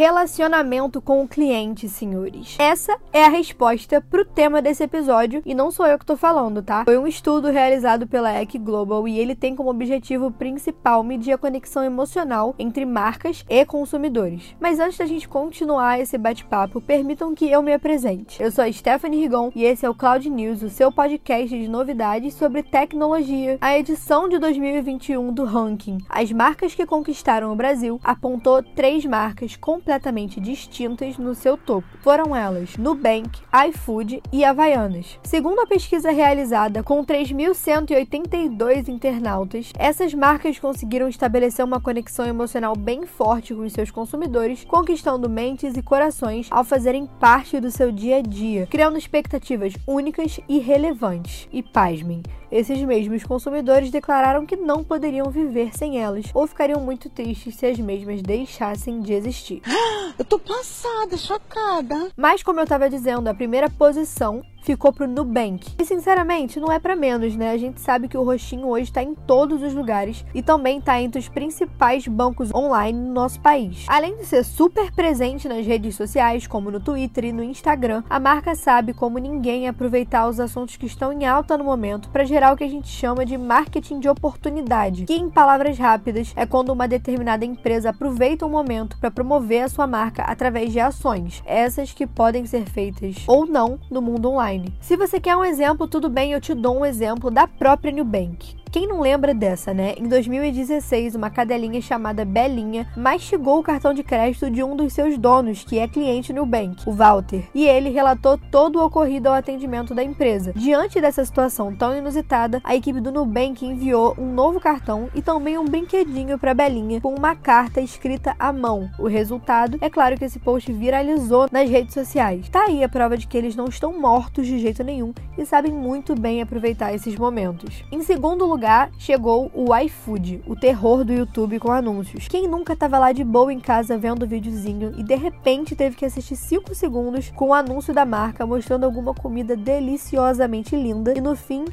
Relacionamento com o cliente, senhores. Essa é a resposta pro tema desse episódio e não sou eu que tô falando, tá? Foi um estudo realizado pela EC Global e ele tem como objetivo principal medir a conexão emocional entre marcas e consumidores. Mas antes da gente continuar esse bate-papo, permitam que eu me apresente. Eu sou a Stephanie Rigon e esse é o Cloud News, o seu podcast de novidades sobre tecnologia. A edição de 2021 do ranking As marcas que conquistaram o Brasil apontou três marcas completamente completamente distintas no seu topo. Foram elas Nubank, iFood e Havaianas. Segundo a pesquisa realizada com 3.182 internautas, essas marcas conseguiram estabelecer uma conexão emocional bem forte com os seus consumidores, conquistando mentes e corações ao fazerem parte do seu dia a dia, criando expectativas únicas e relevantes. E pasmem, esses mesmos consumidores declararam que não poderiam viver sem elas ou ficariam muito tristes se as mesmas deixassem de existir. Eu tô passada, chocada. Mas como eu tava dizendo, a primeira posição ficou pro Nubank. E sinceramente, não é para menos, né? A gente sabe que o roxinho hoje tá em todos os lugares e também tá entre os principais bancos online no nosso país. Além de ser super presente nas redes sociais, como no Twitter e no Instagram, a marca sabe como ninguém aproveitar os assuntos que estão em alta no momento para gerar o que a gente chama de marketing de oportunidade, que em palavras rápidas é quando uma determinada empresa aproveita um momento para promover a sua marca através de ações, essas que podem ser feitas ou não no mundo online online. Se você quer um exemplo, tudo bem, eu te dou um exemplo da própria Nubank. Quem não lembra dessa, né? Em 2016, uma cadelinha chamada Belinha mastigou o cartão de crédito de um dos seus donos, que é cliente Nubank, o Walter, e ele relatou todo o ocorrido ao atendimento da empresa. Diante dessa situação tão inusitada, a equipe do Nubank enviou um novo cartão e também um brinquedinho para Belinha com uma carta escrita à mão. O resultado é claro que esse post viralizou nas redes sociais. Tá aí a prova de que eles não estão mortos de jeito nenhum e sabem muito bem aproveitar esses momentos. Em segundo lugar, chegou o iFood, o terror do YouTube com anúncios. Quem nunca tava lá de boa em casa vendo o videozinho e de repente teve que assistir 5 segundos com o anúncio da marca mostrando alguma comida deliciosamente linda e no fim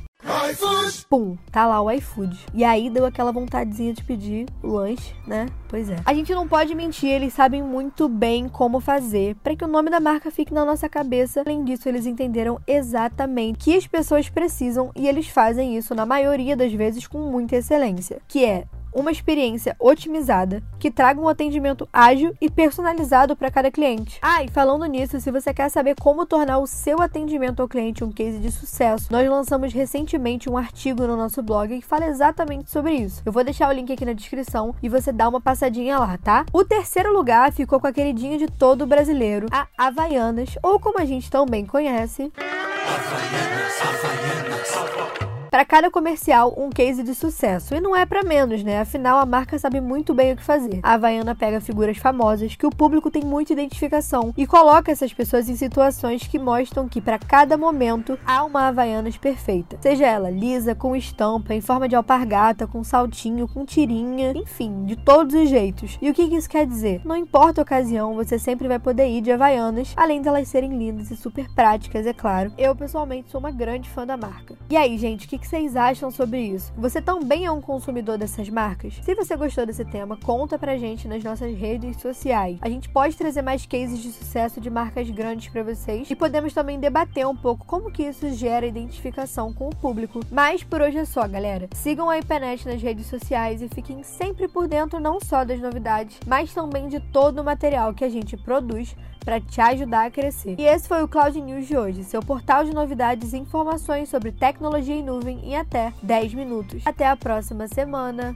Pum, tá lá o iFood. E aí deu aquela vontadezinha de pedir o lanche, né? Pois é. A gente não pode mentir, eles sabem muito bem como fazer para que o nome da marca fique na nossa cabeça. Além disso, eles entenderam exatamente o que as pessoas precisam e eles fazem isso na maioria das vezes com muita excelência, que é uma experiência otimizada que traga um atendimento ágil e personalizado para cada cliente. Ah, e falando nisso, se você quer saber como tornar o seu atendimento ao cliente um case de sucesso, nós lançamos recentemente um artigo no nosso blog que fala exatamente sobre isso. Eu vou deixar o link aqui na descrição e você dá uma passadinha lá, tá? O terceiro lugar ficou com a queridinha de todo brasileiro, a Havaianas, ou como a gente também conhece. Havaianas, Havaianas para cada comercial um case de sucesso. E não é para menos, né? Afinal, a marca sabe muito bem o que fazer. A Havaiana pega figuras famosas que o público tem muita identificação e coloca essas pessoas em situações que mostram que para cada momento há uma Havaianas perfeita. Seja ela lisa, com estampa, em forma de alpargata, com saltinho, com tirinha, enfim, de todos os jeitos. E o que isso quer dizer? Não importa a ocasião, você sempre vai poder ir de Havaianas, além delas serem lindas e super práticas, é claro. Eu, pessoalmente, sou uma grande fã da marca. E aí, gente, o que que vocês acham sobre isso? Você também é um consumidor dessas marcas? Se você gostou desse tema, conta pra gente nas nossas redes sociais. A gente pode trazer mais cases de sucesso de marcas grandes para vocês e podemos também debater um pouco como que isso gera identificação com o público. Mas por hoje é só, galera. Sigam a IPNET nas redes sociais e fiquem sempre por dentro não só das novidades, mas também de todo o material que a gente produz para te ajudar a crescer. E esse foi o Cloud News de hoje, seu portal de novidades e informações sobre tecnologia em nuvem em até 10 minutos. Até a próxima semana!